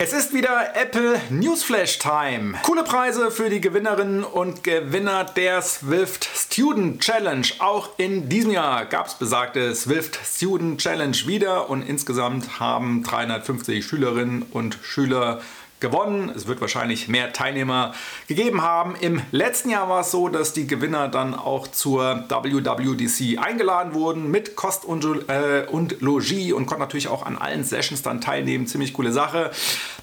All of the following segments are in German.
Es ist wieder Apple Newsflash Time. Coole Preise für die Gewinnerinnen und Gewinner der Swift Student Challenge. Auch in diesem Jahr gab es besagte Swift Student Challenge wieder und insgesamt haben 350 Schülerinnen und Schüler gewonnen. Es wird wahrscheinlich mehr Teilnehmer gegeben haben. Im letzten Jahr war es so, dass die Gewinner dann auch zur WWDC eingeladen wurden mit Kost und, äh, und Logis und konnten natürlich auch an allen Sessions dann teilnehmen. Ziemlich coole Sache.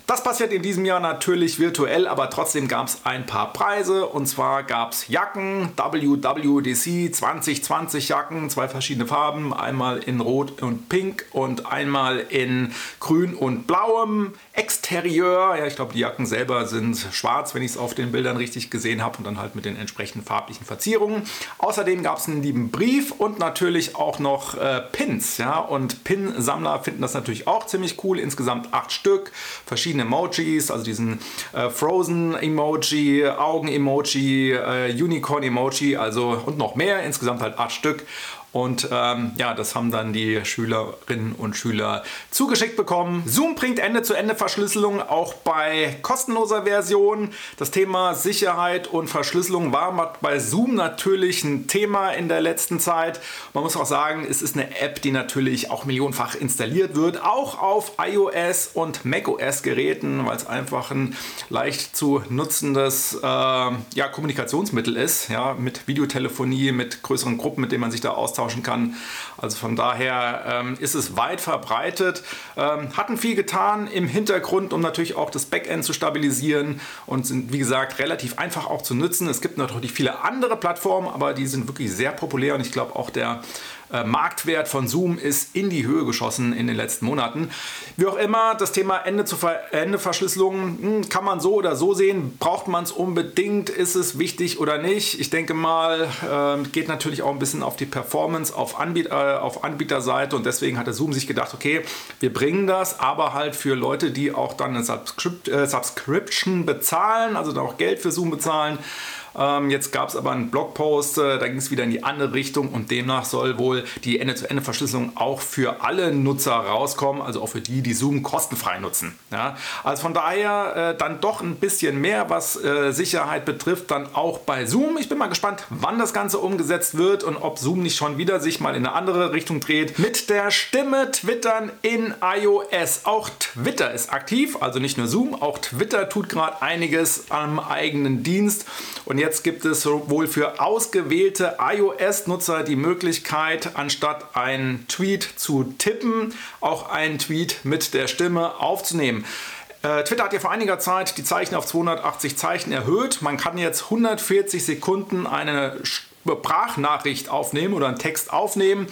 Das passiert in diesem Jahr natürlich virtuell, aber trotzdem gab es ein paar Preise. Und zwar gab es Jacken, WWDC 2020 Jacken, zwei verschiedene Farben. Einmal in Rot und Pink und einmal in Grün und Blauem. Exterieur, ja, ich glaube, die Jacken selber sind schwarz, wenn ich es auf den Bildern richtig gesehen habe und dann halt mit den entsprechenden farblichen Verzierungen. Außerdem gab es einen lieben Brief und natürlich auch noch äh, Pins, ja, und Pin-Sammler finden das natürlich auch ziemlich cool. Insgesamt acht Stück, verschiedene Emojis, also diesen äh, Frozen-Emoji, Augen-Emoji, äh, Unicorn-Emoji, also und noch mehr, insgesamt halt acht Stück. Und ähm, ja, das haben dann die Schülerinnen und Schüler zugeschickt bekommen. Zoom bringt Ende-zu-Ende-Verschlüsselung auch bei kostenloser Version. Das Thema Sicherheit und Verschlüsselung war bei Zoom natürlich ein Thema in der letzten Zeit. Man muss auch sagen, es ist eine App, die natürlich auch millionenfach installiert wird, auch auf iOS und macOS Geräten, weil es einfach ein leicht zu nutzendes äh, ja, Kommunikationsmittel ist, ja, mit Videotelefonie, mit größeren Gruppen, mit denen man sich da austauscht austauschen kann. Also von daher ähm, ist es weit verbreitet. Ähm, hatten viel getan im Hintergrund, um natürlich auch das Backend zu stabilisieren und sind, wie gesagt, relativ einfach auch zu nutzen. Es gibt natürlich viele andere Plattformen, aber die sind wirklich sehr populär und ich glaube auch der Marktwert von Zoom ist in die Höhe geschossen in den letzten Monaten. Wie auch immer, das Thema Ende zu Ende Verschlüsselung hm, kann man so oder so sehen. Braucht man es unbedingt? Ist es wichtig oder nicht? Ich denke mal, äh, geht natürlich auch ein bisschen auf die Performance auf, Anbiet äh, auf Anbieterseite und deswegen hat der Zoom sich gedacht, okay, wir bringen das, aber halt für Leute, die auch dann eine Subscript äh, Subscription bezahlen, also auch Geld für Zoom bezahlen. Ähm, jetzt gab es aber einen Blogpost, äh, da ging es wieder in die andere Richtung und demnach soll wohl die Ende-zu-Ende-Verschlüsselung auch für alle Nutzer rauskommen, also auch für die, die Zoom kostenfrei nutzen. Ja? Also von daher äh, dann doch ein bisschen mehr, was äh, Sicherheit betrifft, dann auch bei Zoom. Ich bin mal gespannt, wann das Ganze umgesetzt wird und ob Zoom nicht schon wieder sich mal in eine andere Richtung dreht. Mit der Stimme twittern in iOS. Auch Twitter ist aktiv, also nicht nur Zoom, auch Twitter tut gerade einiges am eigenen Dienst. Und jetzt gibt es wohl für ausgewählte iOS-Nutzer die Möglichkeit, anstatt einen Tweet zu tippen, auch einen Tweet mit der Stimme aufzunehmen. Äh, Twitter hat ja vor einiger Zeit die Zeichen auf 280 Zeichen erhöht. Man kann jetzt 140 Sekunden eine Sprachnachricht aufnehmen oder einen Text aufnehmen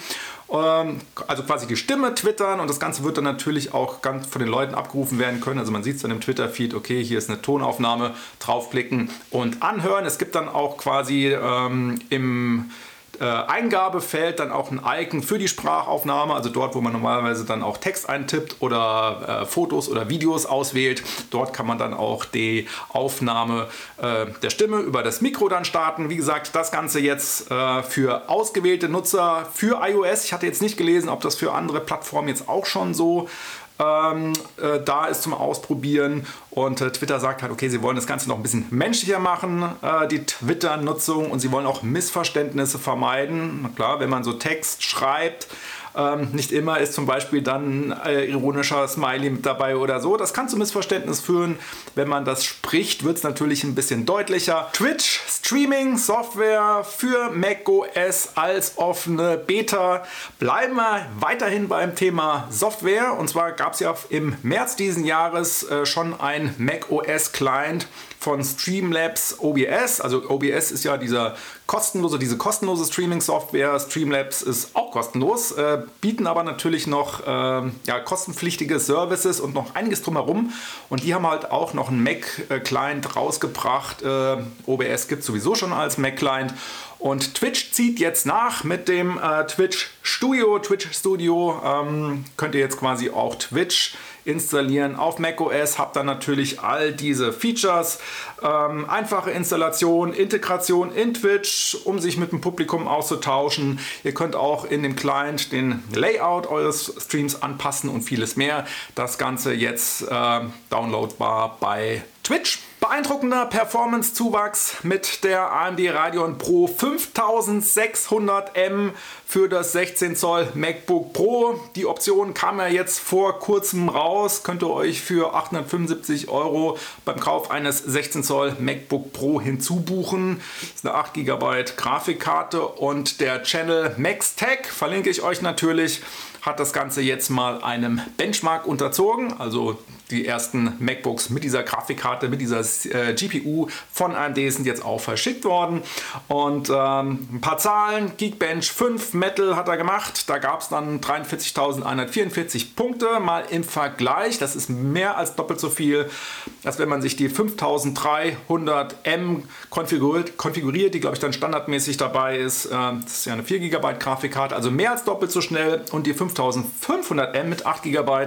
ähm, also quasi die Stimme twittern und das Ganze wird dann natürlich auch ganz von den Leuten abgerufen werden können. Also man sieht es dann im Twitter-Feed, okay, hier ist eine Tonaufnahme, draufklicken und anhören. Es gibt dann auch quasi ähm, im äh, Eingabefeld dann auch ein Icon für die Sprachaufnahme, also dort, wo man normalerweise dann auch Text eintippt oder äh, Fotos oder Videos auswählt. Dort kann man dann auch die Aufnahme äh, der Stimme über das Mikro dann starten. Wie gesagt, das Ganze jetzt äh, für ausgewählte Nutzer für iOS. Ich hatte jetzt nicht gelesen, ob das für andere Plattformen jetzt auch schon so ähm, äh, da ist zum Ausprobieren. Und äh, Twitter sagt halt, okay, sie wollen das Ganze noch ein bisschen menschlicher machen, äh, die Twitter-Nutzung, und sie wollen auch Missverständnisse vermeiden. Klar, wenn man so Text schreibt, ähm, nicht immer ist zum Beispiel dann äh, ironischer Smiley mit dabei oder so. Das kann zu Missverständnis führen. Wenn man das spricht, wird es natürlich ein bisschen deutlicher. Twitch, Streaming, Software für macOS als offene Beta. Bleiben wir weiterhin beim Thema Software. Und zwar gab es ja im März diesen Jahres äh, schon ein macOS Client von Streamlabs OBS. Also OBS ist ja dieser kostenlose, diese kostenlose Streaming-Software. Streamlabs ist auch kostenlos, äh, bieten aber natürlich noch äh, ja, kostenpflichtige Services und noch einiges drumherum. Und die haben halt auch noch einen Mac-Client rausgebracht. Äh, OBS gibt es sowieso schon als Mac-Client. Und Twitch zieht jetzt nach mit dem äh, Twitch Studio. Twitch Studio ähm, könnt ihr jetzt quasi auch Twitch installieren auf macOS. Habt dann natürlich all diese Features. Ähm, einfache Installation, Integration in Twitch, um sich mit dem Publikum auszutauschen. Ihr könnt auch in dem Client den Layout eures Streams anpassen und vieles mehr. Das Ganze jetzt äh, downloadbar bei Twitch. Beeindruckender Performance-Zuwachs mit der AMD Radeon Pro 5600M für das 16 Zoll MacBook Pro. Die Option kam ja jetzt vor kurzem raus. Könnt ihr euch für 875 Euro beim Kauf eines 16 Zoll MacBook Pro hinzubuchen. Das ist eine 8 GB Grafikkarte und der Channel MaxTech verlinke ich euch natürlich hat das Ganze jetzt mal einem Benchmark unterzogen. Also die ersten MacBooks mit dieser Grafikkarte, mit dieser äh, GPU von AMD sind jetzt auch verschickt worden. Und ähm, ein paar Zahlen, Geekbench 5 Metal hat er gemacht. Da gab es dann 43.144 Punkte mal im Vergleich. Das ist mehr als doppelt so viel, als wenn man sich die 5300M konfiguriert, konfiguriert die glaube ich dann standardmäßig dabei ist. Äh, das ist ja eine 4 GB Grafikkarte, also mehr als doppelt so schnell. Und die 5500M mit 8 GB,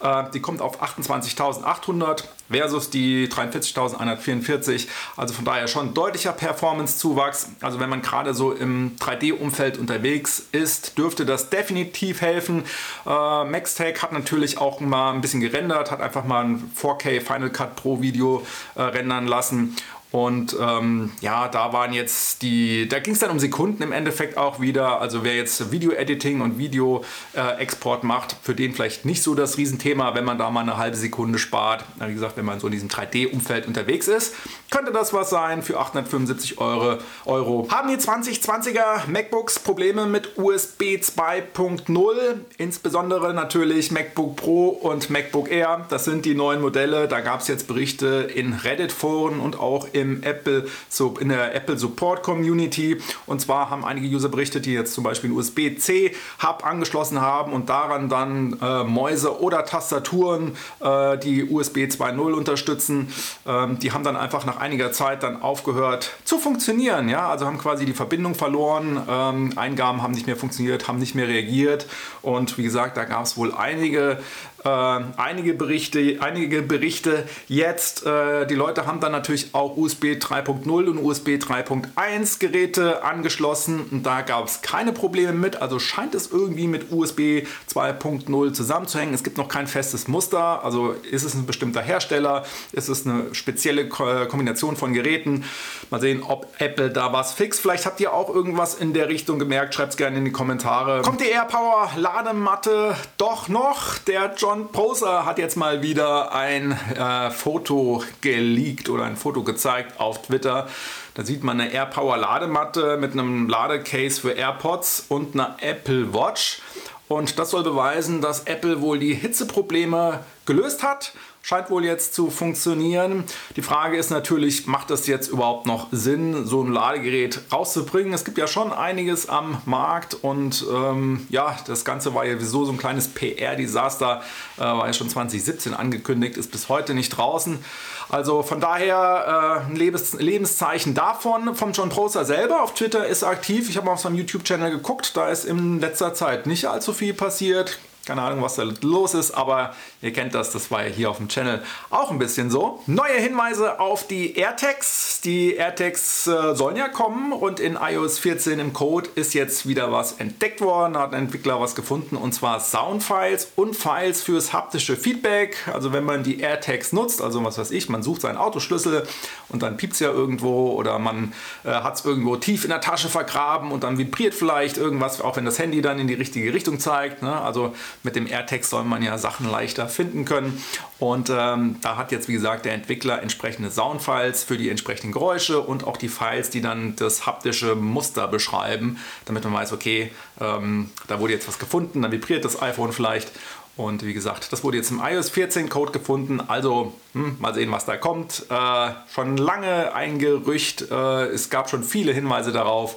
äh, die kommt auf 28.800 versus die 43.144. Also von daher schon deutlicher Performance-Zuwachs. Also wenn man gerade so im 3D-Umfeld unterwegs ist, dürfte das definitiv helfen. Äh, Maxtech hat natürlich auch mal ein bisschen gerendert, hat einfach mal ein 4K Final Cut Pro Video äh, rendern lassen und ähm, ja, da waren jetzt die, da ging es dann um Sekunden im Endeffekt auch wieder. Also wer jetzt Video-Editing und Video-Export macht, für den vielleicht nicht so das Riesenthema, wenn man da mal eine halbe Sekunde spart. Wie gesagt, wenn man so in diesem 3D-Umfeld unterwegs ist, könnte das was sein für 875 Euro. Euro. Haben die 2020er MacBooks Probleme mit USB 2.0? Insbesondere natürlich MacBook Pro und MacBook Air. Das sind die neuen Modelle. Da gab es jetzt Berichte in Reddit-Foren und auch im im Apple, so in der Apple Support Community. Und zwar haben einige User berichtet, die jetzt zum Beispiel einen USB-C Hub angeschlossen haben und daran dann äh, Mäuse oder Tastaturen, äh, die USB 2.0 unterstützen. Ähm, die haben dann einfach nach einiger Zeit dann aufgehört zu funktionieren. Ja? Also haben quasi die Verbindung verloren, ähm, Eingaben haben nicht mehr funktioniert, haben nicht mehr reagiert. Und wie gesagt, da gab es wohl einige äh, einige Berichte, einige Berichte jetzt. Äh, die Leute haben dann natürlich auch USB 3.0 und USB 3.1 Geräte angeschlossen und da gab es keine Probleme mit. Also scheint es irgendwie mit USB 2.0 zusammenzuhängen. Es gibt noch kein festes Muster. Also ist es ein bestimmter Hersteller? Ist es eine spezielle Ko Kombination von Geräten? Mal sehen, ob Apple da was fixt. Vielleicht habt ihr auch irgendwas in der Richtung gemerkt. Schreibt es gerne in die Kommentare. Kommt die AirPower Ladematte doch noch? Der John John Poser hat jetzt mal wieder ein äh, Foto geleakt oder ein Foto gezeigt auf Twitter. Da sieht man eine AirPower Ladematte mit einem Ladecase für AirPods und einer Apple Watch. Und das soll beweisen, dass Apple wohl die Hitzeprobleme gelöst hat scheint wohl jetzt zu funktionieren. Die Frage ist natürlich, macht das jetzt überhaupt noch Sinn, so ein Ladegerät rauszubringen? Es gibt ja schon einiges am Markt und ähm, ja, das Ganze war ja sowieso so ein kleines PR-Desaster, äh, war ja schon 2017 angekündigt, ist bis heute nicht draußen. Also von daher äh, ein Lebens Lebenszeichen davon. Vom John Prosser selber auf Twitter ist aktiv. Ich habe auf seinem YouTube-Channel geguckt, da ist in letzter Zeit nicht allzu viel passiert. Keine Ahnung, was da los ist, aber ihr kennt das, das war ja hier auf dem Channel auch ein bisschen so. Neue Hinweise auf die AirTags. Die AirTags äh, sollen ja kommen und in iOS 14 im Code ist jetzt wieder was entdeckt worden. Hat ein Entwickler was gefunden und zwar Soundfiles und Files fürs haptische Feedback. Also wenn man die AirTags nutzt, also was weiß ich, man sucht seinen Autoschlüssel und dann piept es ja irgendwo oder man äh, hat es irgendwo tief in der Tasche vergraben und dann vibriert vielleicht irgendwas, auch wenn das Handy dann in die richtige Richtung zeigt. Ne? Also mit dem AirTag soll man ja Sachen leichter finden können. Und ähm, da hat jetzt, wie gesagt, der Entwickler entsprechende Soundfiles für die entsprechenden Geräusche und auch die Files, die dann das haptische Muster beschreiben, damit man weiß, okay, ähm, da wurde jetzt was gefunden, dann vibriert das iPhone vielleicht. Und wie gesagt, das wurde jetzt im iOS 14 Code gefunden. Also hm, mal sehen, was da kommt. Äh, schon lange ein Gerücht. Äh, es gab schon viele Hinweise darauf.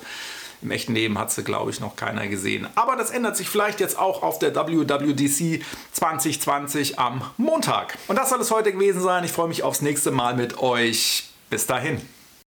Im echten Leben hat sie, glaube ich, noch keiner gesehen. Aber das ändert sich vielleicht jetzt auch auf der WWDC 2020 am Montag. Und das soll es heute gewesen sein. Ich freue mich aufs nächste Mal mit euch. Bis dahin.